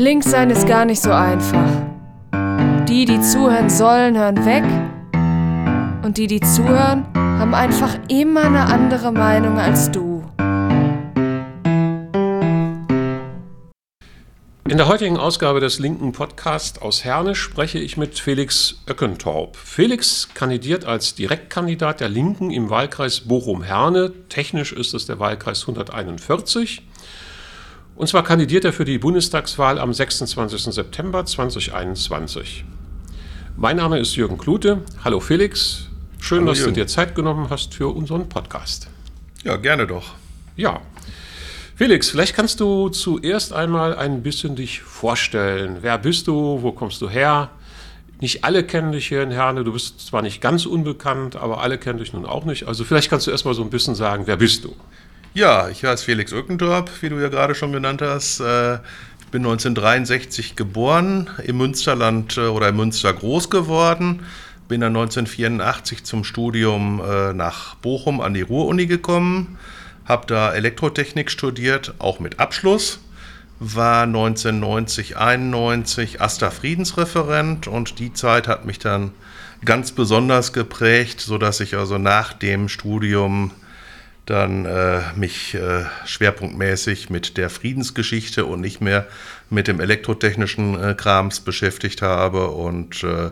Links sein ist gar nicht so einfach. Die, die zuhören sollen, hören weg. Und die, die zuhören, haben einfach immer eine andere Meinung als du. In der heutigen Ausgabe des linken Podcast aus Herne spreche ich mit Felix Öckentorp. Felix kandidiert als Direktkandidat der Linken im Wahlkreis Bochum-Herne. Technisch ist es der Wahlkreis 141. Und zwar kandidiert er für die Bundestagswahl am 26. September 2021. Mein Name ist Jürgen Klute. Hallo Felix. Schön, Hallo dass Jürgen. du dir Zeit genommen hast für unseren Podcast. Ja, gerne doch. Ja. Felix, vielleicht kannst du zuerst einmal ein bisschen dich vorstellen. Wer bist du? Wo kommst du her? Nicht alle kennen dich hier in Herne. Du bist zwar nicht ganz unbekannt, aber alle kennen dich nun auch nicht. Also vielleicht kannst du erst mal so ein bisschen sagen, wer bist du? Ja, ich heiße Felix Öckendorp, wie du ja gerade schon genannt hast. Äh, ich bin 1963 geboren, im Münsterland äh, oder im Münster groß geworden. Bin dann 1984 zum Studium äh, nach Bochum an die Ruhr-Uni gekommen. Habe da Elektrotechnik studiert, auch mit Abschluss. War 1990, 91 AStA Friedensreferent und die Zeit hat mich dann ganz besonders geprägt, sodass ich also nach dem Studium dann äh, mich äh, schwerpunktmäßig mit der Friedensgeschichte und nicht mehr mit dem elektrotechnischen äh, Krams beschäftigt habe und äh,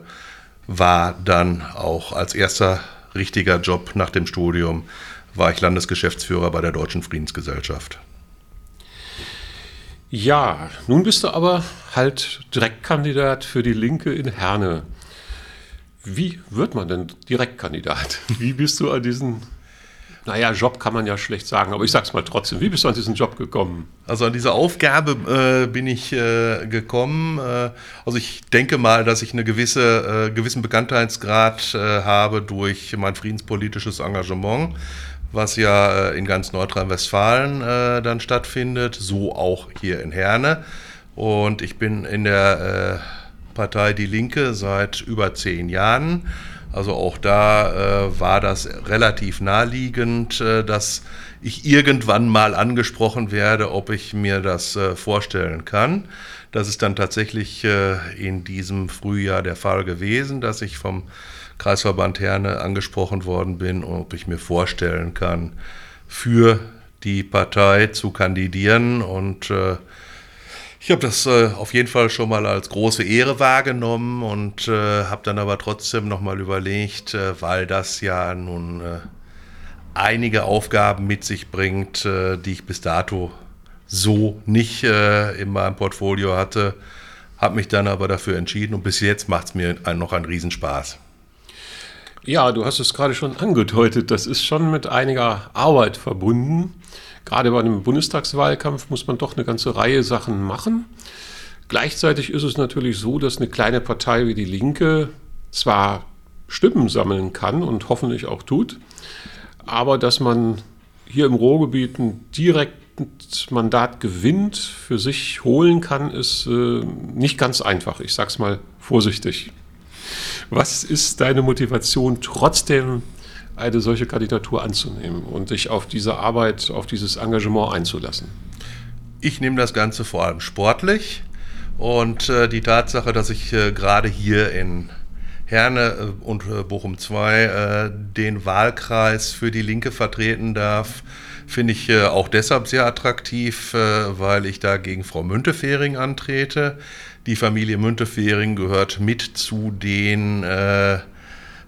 war dann auch als erster richtiger Job nach dem Studium, war ich Landesgeschäftsführer bei der Deutschen Friedensgesellschaft. Ja, nun bist du aber halt Direktkandidat für die Linke in Herne. Wie wird man denn Direktkandidat? Wie bist du an diesen naja, Job kann man ja schlecht sagen, aber ich sag's mal trotzdem. Wie bist du an diesen Job gekommen? Also an diese Aufgabe äh, bin ich äh, gekommen. Äh, also ich denke mal, dass ich einen gewisse, äh, gewissen Bekanntheitsgrad äh, habe durch mein friedenspolitisches Engagement, was ja äh, in ganz Nordrhein-Westfalen dann stattfindet, so auch hier in Herne. Und ich bin in der Partei Die Linke seit über zehn Jahren also auch da äh, war das relativ naheliegend, äh, dass ich irgendwann mal angesprochen werde, ob ich mir das äh, vorstellen kann. Das ist dann tatsächlich äh, in diesem Frühjahr der Fall gewesen, dass ich vom Kreisverband Herne angesprochen worden bin, ob ich mir vorstellen kann, für die Partei zu kandidieren und äh, ich habe das äh, auf jeden Fall schon mal als große Ehre wahrgenommen und äh, habe dann aber trotzdem nochmal überlegt, äh, weil das ja nun äh, einige Aufgaben mit sich bringt, äh, die ich bis dato so nicht äh, in meinem Portfolio hatte, habe mich dann aber dafür entschieden und bis jetzt macht es mir noch einen Riesenspaß. Ja, du hast es gerade schon angedeutet, das ist schon mit einiger Arbeit verbunden gerade bei einem Bundestagswahlkampf muss man doch eine ganze Reihe Sachen machen. Gleichzeitig ist es natürlich so, dass eine kleine Partei wie die Linke zwar Stimmen sammeln kann und hoffentlich auch tut, aber dass man hier im Ruhrgebiet ein direktes Mandat gewinnt, für sich holen kann, ist äh, nicht ganz einfach. Ich sage es mal vorsichtig. Was ist deine Motivation, trotzdem eine solche Kandidatur anzunehmen und sich auf diese Arbeit, auf dieses Engagement einzulassen? Ich nehme das Ganze vor allem sportlich und äh, die Tatsache, dass ich äh, gerade hier in Herne äh, und äh, Bochum 2 äh, den Wahlkreis für die Linke vertreten darf, finde ich äh, auch deshalb sehr attraktiv, weil ich da gegen Frau Müntefering antrete. Die Familie Müntefering gehört mit zu den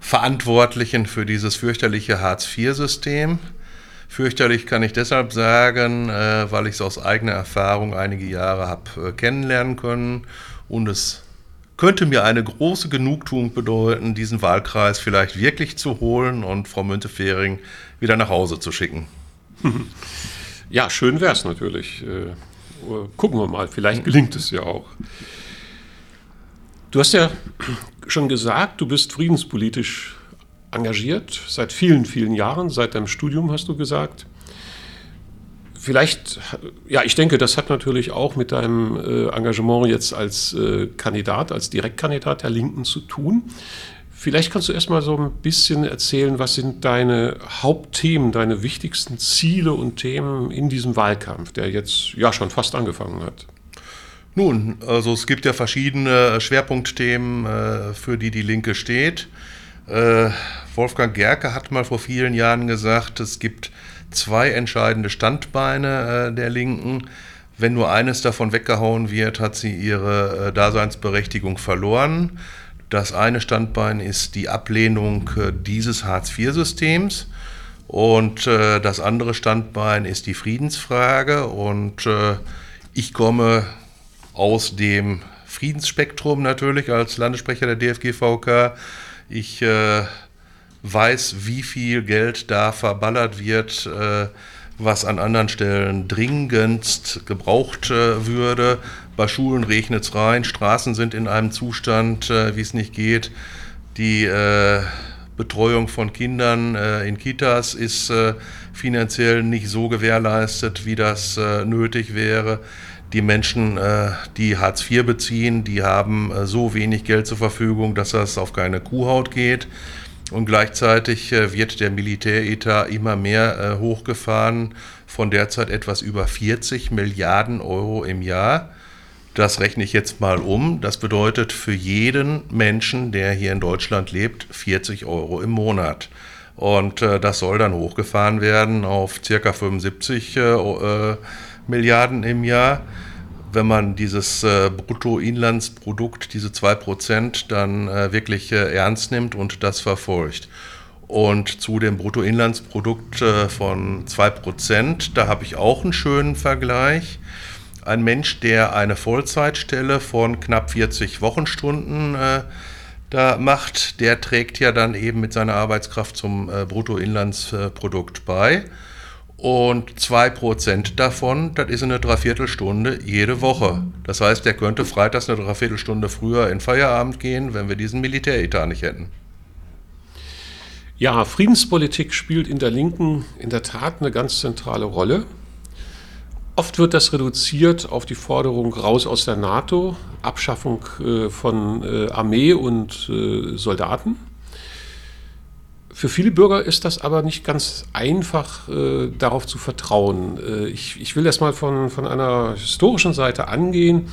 Verantwortlichen für dieses fürchterliche Hartz-IV-System. Fürchterlich kann ich deshalb sagen, äh, weil ich es aus eigener Erfahrung einige Jahre habe äh, kennenlernen können und es könnte mir eine große Genugtuung bedeuten, diesen Wahlkreis vielleicht wirklich zu holen und Frau Müntefering wieder nach Hause zu schicken. Ja, schön wäre es natürlich. Äh, gucken wir mal, vielleicht gelingt es ja auch. Du hast ja schon gesagt, du bist friedenspolitisch engagiert seit vielen, vielen Jahren, seit deinem Studium hast du gesagt. Vielleicht, ja, ich denke, das hat natürlich auch mit deinem äh, Engagement jetzt als äh, Kandidat, als Direktkandidat der Linken zu tun. Vielleicht kannst du erstmal so ein bisschen erzählen, was sind deine Hauptthemen, deine wichtigsten Ziele und Themen in diesem Wahlkampf, der jetzt ja schon fast angefangen hat. Nun, also es gibt ja verschiedene Schwerpunktthemen, äh, für die die Linke steht. Äh, Wolfgang Gerke hat mal vor vielen Jahren gesagt, es gibt zwei entscheidende Standbeine äh, der Linken. Wenn nur eines davon weggehauen wird, hat sie ihre Daseinsberechtigung verloren. Das eine Standbein ist die Ablehnung dieses Hartz-IV-Systems. Und das andere Standbein ist die Friedensfrage. Und ich komme aus dem Friedensspektrum natürlich als Landessprecher der DFGVK. Ich äh, weiß, wie viel Geld da verballert wird, äh, was an anderen Stellen dringendst gebraucht äh, würde. Bei Schulen regnet es rein, Straßen sind in einem Zustand, äh, wie es nicht geht. Die äh, Betreuung von Kindern äh, in Kitas ist finanziell nicht so gewährleistet, wie das nötig wäre. Die Menschen, äh, die Hartz IV beziehen, die haben äh, so wenig Geld zur Verfügung, dass das auf keine Kuhhaut geht. Und gleichzeitig äh, wird der Militäretat immer mehr hochgefahren, von derzeit etwas über 40 Milliarden Euro im Jahr. Das rechne ich jetzt mal um. Das bedeutet für jeden Menschen, der hier in Deutschland lebt, 40 Euro im Monat. Und das soll dann hochgefahren werden auf circa 75 Euro Milliarden im Jahr. Wenn man dieses äh, Bruttoinlandsprodukt, diese 2%, dann äh, wirklich äh, ernst nimmt und das verfolgt. Und zu dem Bruttoinlandsprodukt äh, von 2%, da habe ich auch einen schönen Vergleich. Ein Mensch, der eine Vollzeitstelle von knapp 40 Wochenstunden äh, da macht, der trägt ja dann eben mit seiner Arbeitskraft zum äh, Bruttoinlandsprodukt bei. Und 2% davon, das ist eine Dreiviertelstunde jede Woche. Das heißt, der könnte freitags eine Dreiviertelstunde früher in Feierabend gehen, wenn wir diesen Militäretat nicht hätten. Ja, Friedenspolitik spielt in der Linken in der Tat eine ganz zentrale Rolle. Oft wird das reduziert auf die Forderung raus aus der NATO, Abschaffung äh, von äh, Armee und äh, Soldaten. Für viele Bürger ist das aber nicht ganz einfach, darauf zu vertrauen. Ich, will das mal von einer historischen Seite angehen.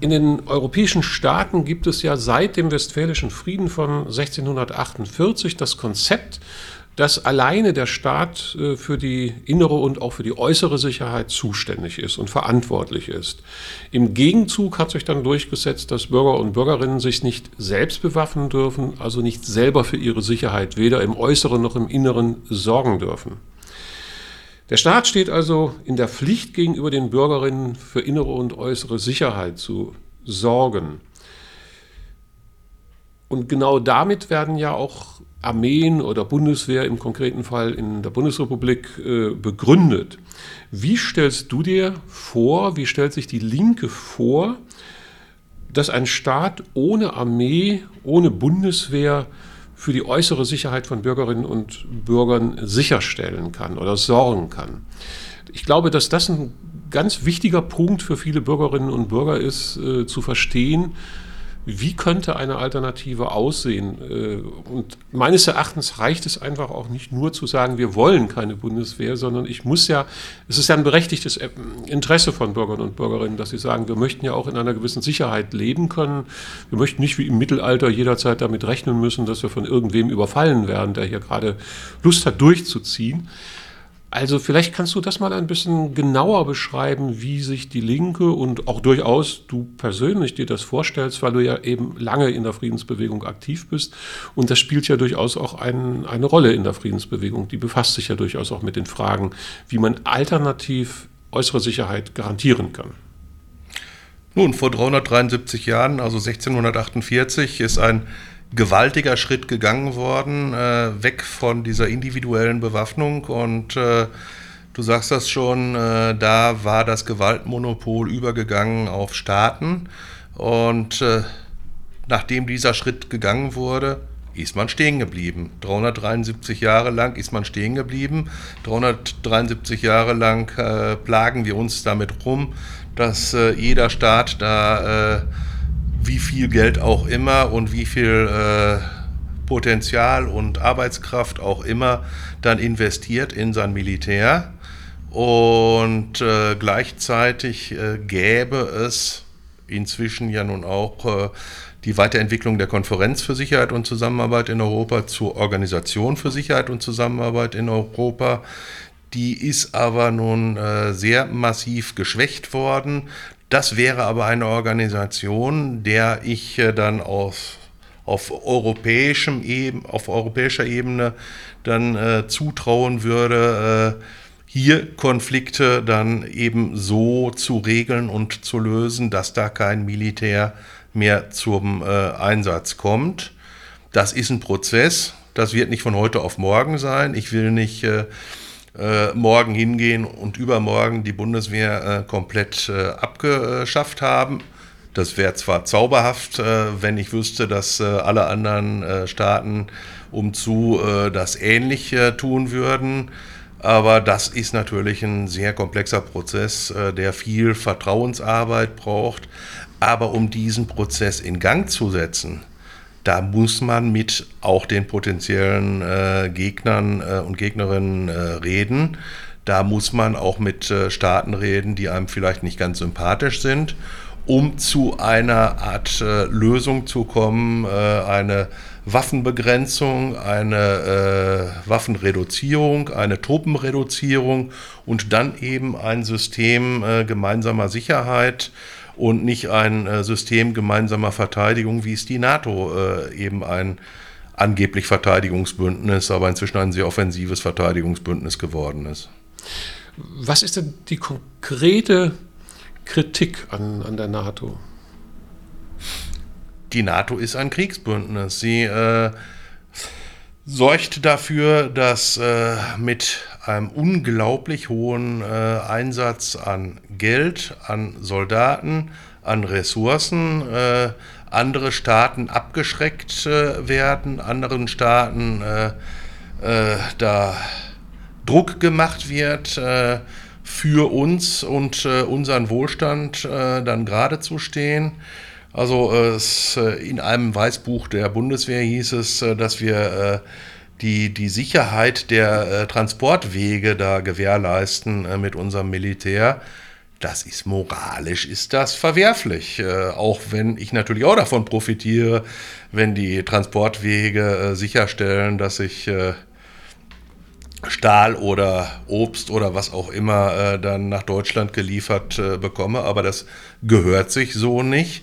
In den europäischen Staaten gibt es ja seit dem Westfälischen Frieden von 1648 das Konzept dass alleine der Staat äh, für die innere und auch für die äußere Sicherheit zuständig ist und verantwortlich ist. Im Gegenzug hat sich dann durchgesetzt, dass Bürger und Bürgerinnen sich nicht selbst bewaffnen dürfen, also nicht selber für ihre Sicherheit weder im äußeren noch im inneren sorgen dürfen. Der Staat steht also in der Pflicht gegenüber den Bürgerinnen für innere und äußere Sicherheit zu sorgen. Und genau damit werden ja auch Armeen oder Bundeswehr im konkreten Fall in der Bundesrepublik äh, begründet. Wie stellst du dir vor, wie stellt sich die Linke vor, dass ein Staat ohne Armee, ohne Bundeswehr für die äußere Sicherheit von Bürgerinnen und Bürgern sicherstellen kann oder sorgen kann? Ich glaube, dass das ein ganz wichtiger Punkt für viele Bürgerinnen und Bürger ist, äh, zu verstehen, wie könnte eine Alternative aussehen? Äh, und meines Erachtens reicht es einfach auch nicht nur zu sagen, wir wollen keine Bundeswehr, sondern ich muss ja, es ist ja ein berechtigtes äh, Interesse von Bürgern und Bürgerinnen, dass sie sagen, wir möchten ja auch in einer gewissen Sicherheit leben können. Wir möchten nicht wie im Mittelalter jederzeit damit rechnen müssen, dass wir von irgendwem überfallen werden, der hier gerade Lust hat, durchzuziehen. Also vielleicht kannst du das mal ein bisschen genauer beschreiben, wie sich die Linke und auch durchaus du persönlich dir das vorstellst, weil du ja eben lange in der Friedensbewegung aktiv bist. Und das spielt ja durchaus auch ein, eine Rolle in der Friedensbewegung. Die befasst sich ja durchaus auch mit den Fragen, wie man alternativ äußere Sicherheit garantieren kann. Nun, vor 373 Jahren, also 1648, ist ein gewaltiger Schritt gegangen worden, äh, weg von dieser individuellen Bewaffnung und äh, du sagst das schon, äh, da war das Gewaltmonopol übergegangen auf Staaten und äh, nachdem dieser Schritt gegangen wurde, ist man stehen geblieben. 373 Jahre lang ist man stehen geblieben. 373 Jahre lang äh, plagen wir uns damit rum, dass äh, jeder Staat da wie viel Geld auch immer und wie viel äh, Potenzial und Arbeitskraft auch immer dann investiert in sein Militär. Und äh, gleichzeitig äh, gäbe es inzwischen ja nun auch äh, die Weiterentwicklung der Konferenz für Sicherheit und Zusammenarbeit in Europa zur Organisation für Sicherheit und Zusammenarbeit in Europa. Die ist aber nun äh, sehr massiv geschwächt worden. Das wäre aber eine Organisation, der ich äh, dann auf, auf, europäischem Eben, auf europäischer Ebene dann äh, zutrauen würde, äh, hier Konflikte dann eben so zu regeln und zu lösen, dass da kein Militär mehr zum äh, Einsatz kommt. Das ist ein Prozess, das wird nicht von heute auf morgen sein. Ich will nicht äh, äh, morgen hingehen und übermorgen die Bundeswehr äh, komplett äh, abgeschafft haben. Das wäre zwar zauberhaft, äh, wenn ich wüsste, dass alle anderen Staaten umzu das ähnlich tun würden. Aber das ist natürlich ein sehr komplexer Prozess, der viel Vertrauensarbeit braucht. Aber um diesen Prozess in Gang zu setzen, da muss man mit auch den potenziellen äh, Gegnern äh, und Gegnerinnen äh, reden. Da muss man auch mit äh, Staaten reden, die einem vielleicht nicht ganz sympathisch sind, um zu einer Art äh, Lösung zu kommen, äh, eine Waffenbegrenzung, eine Waffenreduzierung, eine Truppenreduzierung und dann eben ein System gemeinsamer Sicherheit, und nicht ein äh, System gemeinsamer Verteidigung, wie es die NATO äh, eben ein angeblich Verteidigungsbündnis, aber inzwischen ein sehr offensives Verteidigungsbündnis geworden ist. Was ist denn die konkrete Kritik an, an der NATO? Die NATO ist ein Kriegsbündnis. Sie äh, sorgt dafür, dass äh, mit einem unglaublich hohen äh, Einsatz an Geld, an Soldaten, an Ressourcen äh, andere Staaten abgeschreckt äh, werden, anderen Staaten äh, äh, da Druck gemacht wird, für uns und unseren Wohlstand dann gerade zu stehen. Also es, in einem Weißbuch der Bundeswehr hieß es, dass wir die, die Sicherheit der äh, Transportwege da gewährleisten äh, mit unserem Militär, das ist moralisch, ist das verwerflich. Äh, auch wenn ich natürlich auch davon profitiere, wenn die Transportwege äh, sicherstellen, dass ich äh, Stahl oder Obst oder was auch immer äh, dann nach Deutschland geliefert bekomme. Aber das gehört sich so nicht.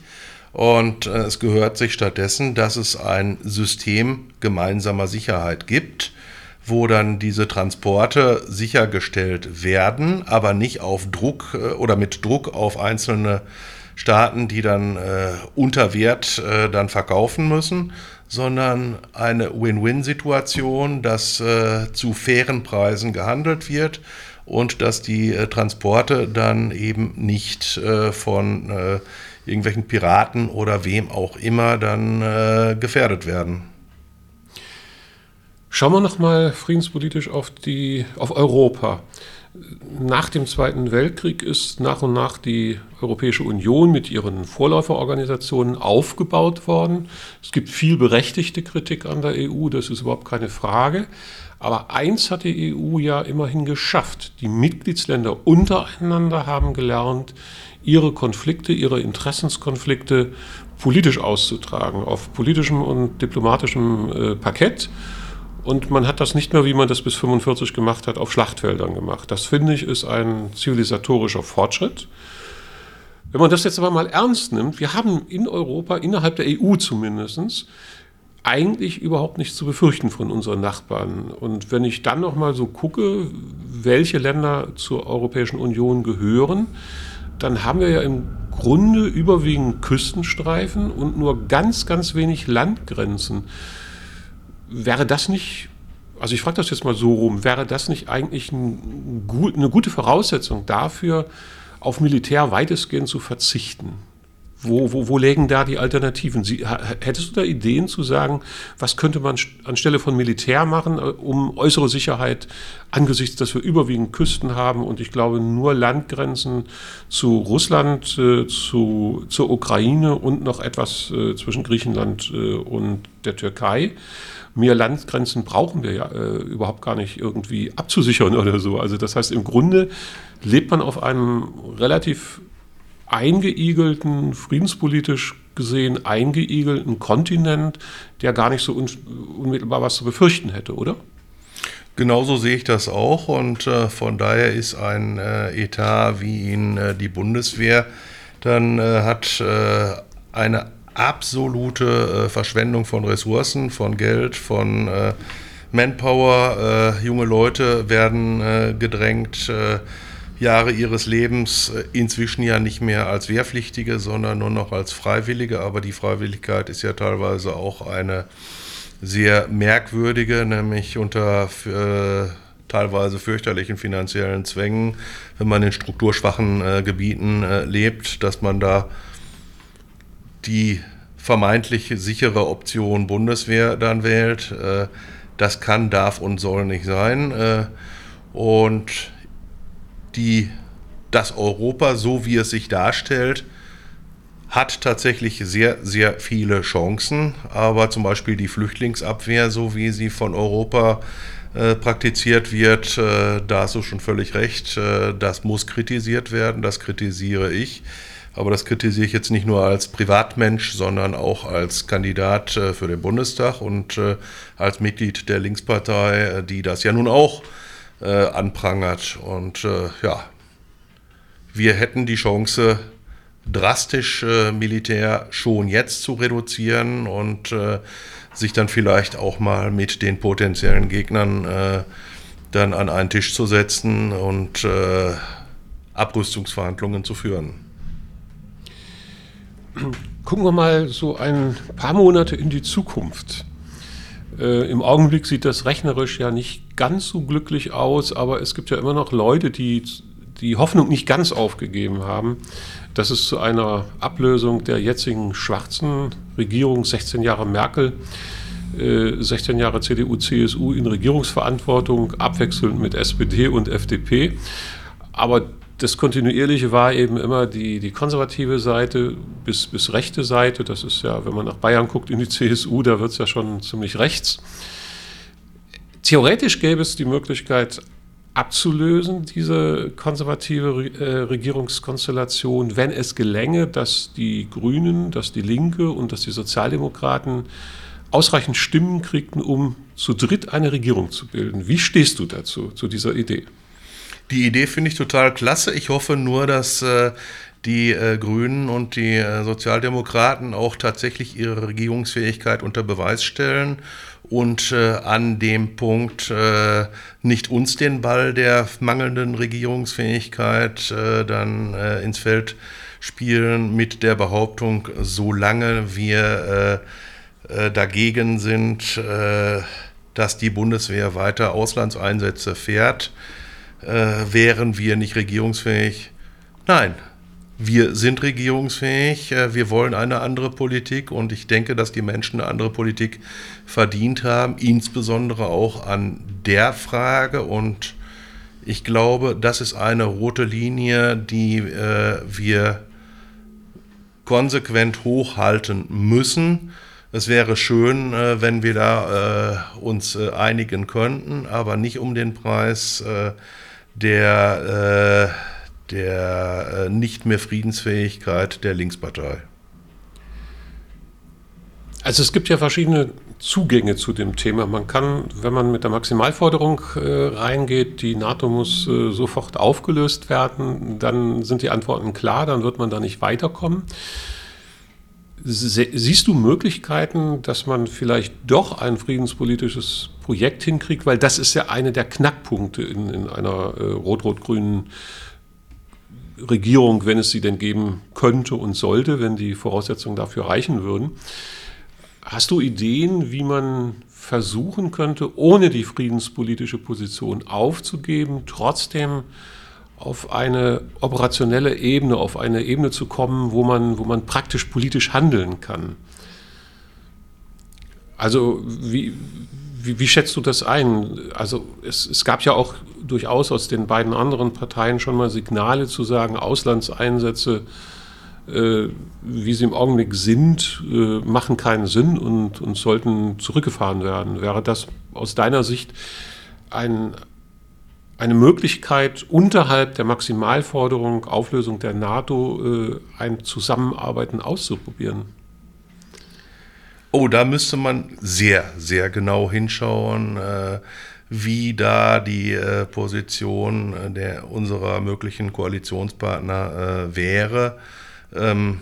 Und äh, es gehört sich stattdessen, dass es ein System gemeinsamer Sicherheit gibt, wo dann diese Transporte sichergestellt werden, aber nicht auf Druck äh, oder mit Druck auf einzelne Staaten, die dann äh, unter Wert äh, dann verkaufen müssen, sondern eine Win-Win-Situation, dass äh, zu fairen Preisen gehandelt wird und dass die äh, Transporte dann eben nicht von irgendwelchen Piraten oder wem auch immer dann äh, gefährdet werden. Schauen wir nochmal friedenspolitisch auf, die, auf Europa. Nach dem Zweiten Weltkrieg ist nach und nach die Europäische Union mit ihren Vorläuferorganisationen aufgebaut worden. Es gibt viel berechtigte Kritik an der EU, das ist überhaupt keine Frage. Aber eins hat die EU ja immerhin geschafft. Die Mitgliedsländer untereinander haben gelernt, ihre Konflikte, ihre Interessenskonflikte politisch auszutragen, auf politischem und diplomatischem äh, Parkett. Und man hat das nicht mehr, wie man das bis 45 gemacht hat, auf Schlachtfeldern gemacht. Das finde ich ist ein zivilisatorischer Fortschritt. Wenn man das jetzt aber mal ernst nimmt, wir haben in Europa, innerhalb der EU zumindest, eigentlich überhaupt nichts zu befürchten von unseren Nachbarn. Und wenn ich dann noch mal so gucke, welche Länder zur Europäischen Union gehören, dann haben wir ja im Grunde überwiegend Küstenstreifen und nur ganz, ganz wenig Landgrenzen. Wäre das nicht, also ich frage das jetzt mal so rum, wäre das nicht eigentlich ein, eine gute Voraussetzung dafür, auf Militär weitestgehend zu verzichten? Wo, wo, wo lägen da die Alternativen? Sie, hättest du da Ideen zu sagen, was könnte man anstelle von Militär machen, äh, um äußere Sicherheit angesichts, dass wir überwiegend Küsten haben und ich glaube nur Landgrenzen zu Russland, äh, zu, zur Ukraine und noch etwas äh, zwischen Griechenland und der Türkei? Mehr Landgrenzen brauchen wir ja äh, überhaupt gar nicht irgendwie abzusichern oder so. Also das heißt, im Grunde lebt man auf einem relativ eingeigelten, friedenspolitisch gesehen eingeigelten Kontinent, der gar nicht so un unmittelbar was zu befürchten hätte, oder? Genauso sehe ich das auch und äh, von daher ist ein äh, Etat wie ihn äh, die Bundeswehr dann äh, hat äh, eine absolute äh, Verschwendung von Ressourcen, von Geld, von Manpower. junge Leute werden gedrängt Jahre ihres Lebens äh, inzwischen ja nicht mehr als Wehrpflichtige, sondern nur noch als Freiwillige. Aber die Freiwilligkeit ist ja teilweise auch eine sehr merkwürdige, nämlich unter äh, teilweise fürchterlichen finanziellen Zwängen, wenn man in strukturschwachen äh, Gebieten äh, lebt, dass man da die vermeintlich sichere Option Bundeswehr dann wählt. Äh, das kann, darf und soll nicht sein. Äh, und die, das Europa, so wie es sich darstellt, hat tatsächlich sehr, sehr viele Chancen. Aber zum Beispiel die Flüchtlingsabwehr, so wie sie von Europa äh, praktiziert wird, da hast du schon völlig recht, das muss kritisiert werden, das kritisiere ich. Aber das kritisiere ich jetzt nicht nur als Privatmensch, sondern auch als Kandidat äh, für den Bundestag und äh, als Mitglied der Linkspartei, äh, die das ja nun auch anprangert. Und ja, wir hätten die Chance, drastisch Militär schon jetzt zu reduzieren und sich dann vielleicht auch mal mit den potenziellen Gegnern dann an einen Tisch zu setzen und Abrüstungsverhandlungen zu führen. Gucken wir mal so ein paar Monate in die Zukunft. Äh, Im Augenblick sieht das rechnerisch ja nicht ganz so glücklich aus, aber es gibt ja immer noch Leute, die die Hoffnung nicht ganz aufgegeben haben, dass es zu einer Ablösung der jetzigen schwarzen Regierung, 16 Jahre Merkel, äh, 16 Jahre CDU, CSU in Regierungsverantwortung, abwechselnd mit SPD und FDP. Aber das Kontinuierliche war eben immer die, die konservative Seite bis, bis rechte Seite. Das ist ja, wenn man nach Bayern guckt, in die CSU, da wird es ja schon ziemlich rechts. Theoretisch gäbe es die Möglichkeit, abzulösen, diese konservative äh, Regierungskonstellation, wenn es gelänge, dass die Grünen, dass die Linke und dass die Sozialdemokraten ausreichend Stimmen kriegten, um zu dritt eine Regierung zu bilden. Wie stehst du dazu, zu dieser Idee? Die Idee finde ich total klasse. Ich hoffe nur, dass äh, die äh, Grünen und die äh, Sozialdemokraten auch tatsächlich ihre Regierungsfähigkeit unter Beweis stellen und an dem Punkt nicht uns den Ball der mangelnden Regierungsfähigkeit äh, dann ins Feld spielen mit der Behauptung, solange wir dagegen sind, dass die Bundeswehr weiter Auslandseinsätze fährt, äh, wären wir nicht regierungsfähig? Nein, wir sind regierungsfähig, äh, wir wollen eine andere Politik und ich denke, dass die Menschen eine andere Politik verdient haben, insbesondere auch an der Frage und ich glaube, das ist eine rote Linie, die äh, wir konsequent hochhalten müssen. Es wäre schön, äh, wenn wir da äh, uns äh, einigen könnten, aber nicht um den Preis, äh, der, äh, der äh, nicht mehr Friedensfähigkeit der Linkspartei? Also es gibt ja verschiedene Zugänge zu dem Thema. Man kann, wenn man mit der Maximalforderung äh, reingeht, die NATO muss äh, sofort aufgelöst werden, dann sind die Antworten klar, dann wird man da nicht weiterkommen. Siehst du Möglichkeiten, dass man vielleicht doch ein friedenspolitisches Projekt hinkriegt? Weil das ist ja eine der Knackpunkte in, in einer äh, rot-rot-grünen Regierung, wenn es sie denn geben könnte und sollte, wenn die Voraussetzungen dafür reichen würden. Hast du Ideen, wie man versuchen könnte, ohne die friedenspolitische Position aufzugeben, trotzdem auf eine operationelle Ebene, auf eine Ebene zu kommen, wo man, wo man praktisch politisch handeln kann. Also wie, wie, wie schätzt du das ein? Also es, es gab ja auch durchaus aus den beiden anderen Parteien schon mal Signale zu sagen, Auslandseinsätze äh, wie sie im Augenblick sind, äh, machen keinen Sinn und, und sollten zurückgefahren werden. Wäre das aus deiner Sicht ein, eine Möglichkeit, unterhalb der Maximalforderung Auflösung der NATO äh, ein Zusammenarbeiten auszuprobieren? Oh, da müsste man sehr, sehr genau hinschauen, äh, wie da die äh, Position der, unserer möglichen Koalitionspartner äh, wäre. Ähm,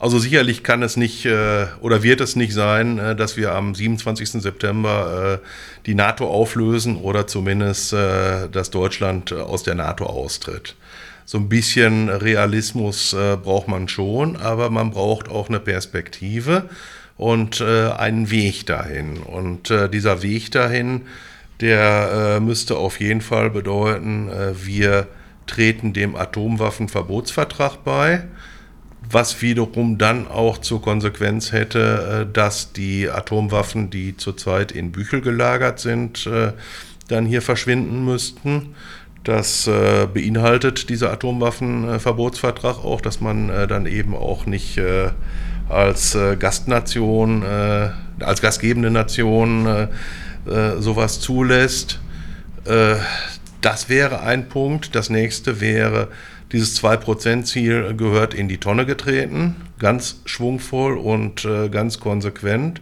also sicherlich kann es nicht äh, oder wird es nicht sein, äh, dass wir am 27. September äh, die NATO auflösen oder zumindest, dass Deutschland aus der NATO austritt. So ein bisschen Realismus braucht man schon, aber man braucht auch eine Perspektive und einen Weg dahin. Und dieser Weg dahin, der müsste auf jeden Fall bedeuten, wir treten dem Atomwaffenverbotsvertrag bei was wiederum dann auch zur Konsequenz hätte, äh, dass die Atomwaffen, die zurzeit in Büchel gelagert sind, äh, dann hier verschwinden müssten. Das äh, beinhaltet dieser Atomwaffenverbotsvertrag auch, dass man dann eben auch nicht als Gastnation, als gastgebende Nation sowas zulässt. Das wäre ein Punkt. Das nächste wäre, dieses 2%-Ziel gehört in die Tonne getreten, ganz schwungvoll und äh, ganz konsequent.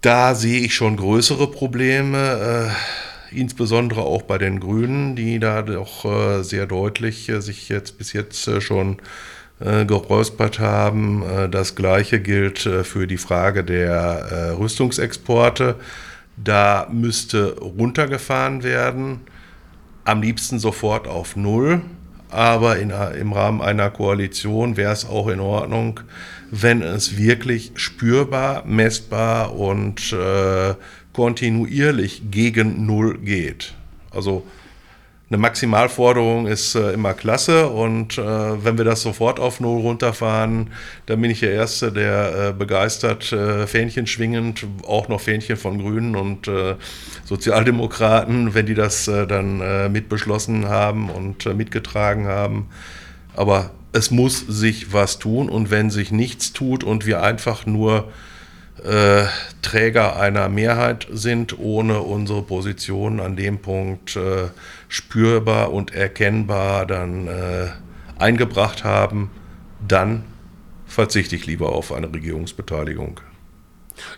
Da sehe ich schon größere Probleme, äh, insbesondere auch bei den Grünen, die da doch äh, sehr deutlich äh, sich jetzt bis jetzt äh, schon äh, geräuspert haben. das gleiche gilt für die Frage der Rüstungsexporte. Da müsste runtergefahren werden, am liebsten sofort auf Null aber in, im Rahmen einer Koalition wäre es auch in Ordnung, wenn es wirklich spürbar, messbar und äh, kontinuierlich gegen Null geht. Also eine Maximalforderung ist äh, immer klasse und äh, wenn wir das sofort auf Null runterfahren, dann bin ich der Erste, der äh, begeistert äh, Fähnchen schwingend, auch noch Fähnchen von Grünen und äh, Sozialdemokraten, wenn die das äh, dann mit beschlossen haben und mitgetragen haben. Aber es muss sich was tun und wenn sich nichts tut und wir einfach nur äh, Träger einer Mehrheit sind, ohne unsere Position an dem Punkt äh, spürbar und erkennbar dann äh, eingebracht haben, dann verzichte ich lieber auf eine Regierungsbeteiligung.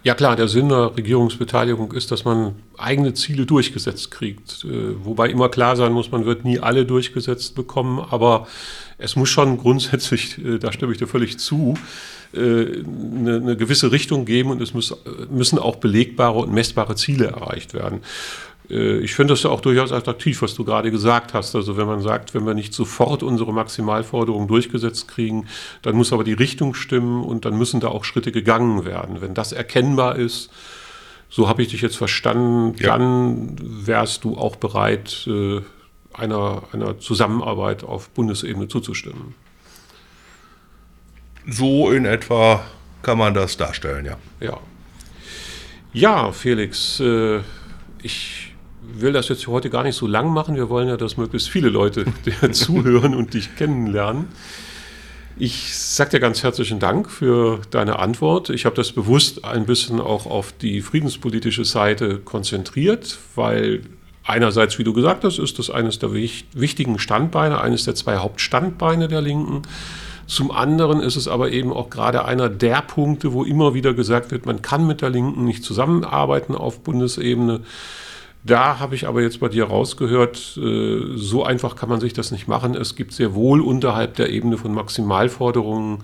Ja klar, der Sinn der Regierungsbeteiligung ist, dass man eigene Ziele durchgesetzt kriegt. Äh, wobei immer klar sein muss, man wird nie alle durchgesetzt bekommen, aber es muss schon grundsätzlich, äh, da stimme ich dir völlig zu, äh, eine, eine gewisse Richtung geben und es muss, müssen auch belegbare und messbare Ziele erreicht werden. Äh, ich finde das ja auch durchaus attraktiv, was du gerade gesagt hast. Also wenn man sagt, wenn wir nicht sofort unsere Maximalforderungen durchgesetzt kriegen, dann muss aber die Richtung stimmen und dann müssen da auch Schritte gegangen werden. Wenn das erkennbar ist, so habe ich dich jetzt verstanden, ja. dann wärst du auch bereit, äh, einer, einer Zusammenarbeit auf Bundesebene zuzustimmen. So in etwa kann man das darstellen, ja. Ja, ja Felix, äh, ich will das jetzt heute gar nicht so lang machen. Wir wollen ja, dass möglichst viele Leute zuhören und dich kennenlernen. Ich sage dir ganz herzlichen Dank für deine Antwort. Ich habe das bewusst ein bisschen auch auf die friedenspolitische Seite konzentriert, weil einerseits, wie du gesagt hast, ist das eines der wichtigen Standbeine, eines der zwei Hauptstandbeine der Linken. Zum anderen ist es aber eben auch gerade einer der Punkte, wo immer wieder gesagt wird, man kann mit der Linken nicht zusammenarbeiten auf Bundesebene. Da habe ich aber jetzt bei dir rausgehört, äh, so einfach kann man sich das nicht machen. Es gibt sehr wohl unterhalb der Ebene von Maximalforderungen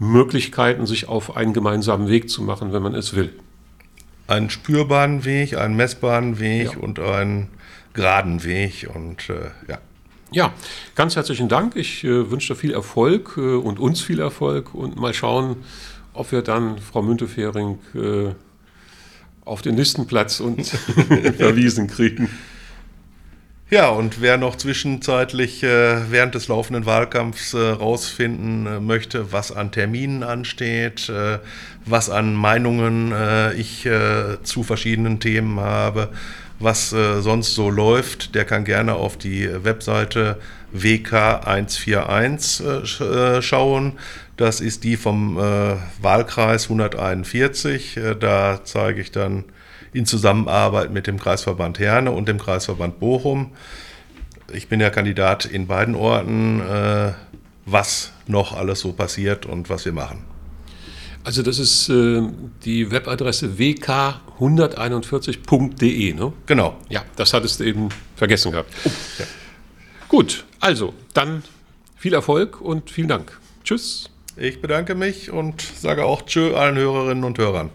Möglichkeiten, sich auf einen gemeinsamen Weg zu machen, wenn man es will. Einen spürbaren Weg, einen messbaren Weg ja. und einen geraden Weg und äh, ja. Ja, ganz herzlichen Dank. Ich äh, wünsche dir viel Erfolg äh, und uns viel Erfolg und mal schauen, ob wir dann Frau Müntefering äh, auf den Listenplatz und verwiesen kriegen. Ja, und wer noch zwischenzeitlich äh, während des laufenden Wahlkampfs äh, rausfinden äh, möchte, was an Terminen ansteht, äh, was an Meinungen äh, ich äh, zu verschiedenen Themen habe, was sonst so läuft, der kann gerne auf die Webseite WK141 äh, sch äh, schauen. Das ist die vom Wahlkreis 141. Äh, da zeige ich dann in Zusammenarbeit mit dem Kreisverband Herne und dem Kreisverband Bochum. Ich bin ja Kandidat in beiden Orten, äh, was noch alles so passiert und was wir machen. Also das ist äh, die Webadresse wk141.de, ne? Genau. Ja, das hattest du eben vergessen gehabt. Oh, ja. Gut, also dann viel Erfolg und vielen Dank. Tschüss. Ich bedanke mich und sage auch Tschö allen Hörerinnen und Hörern.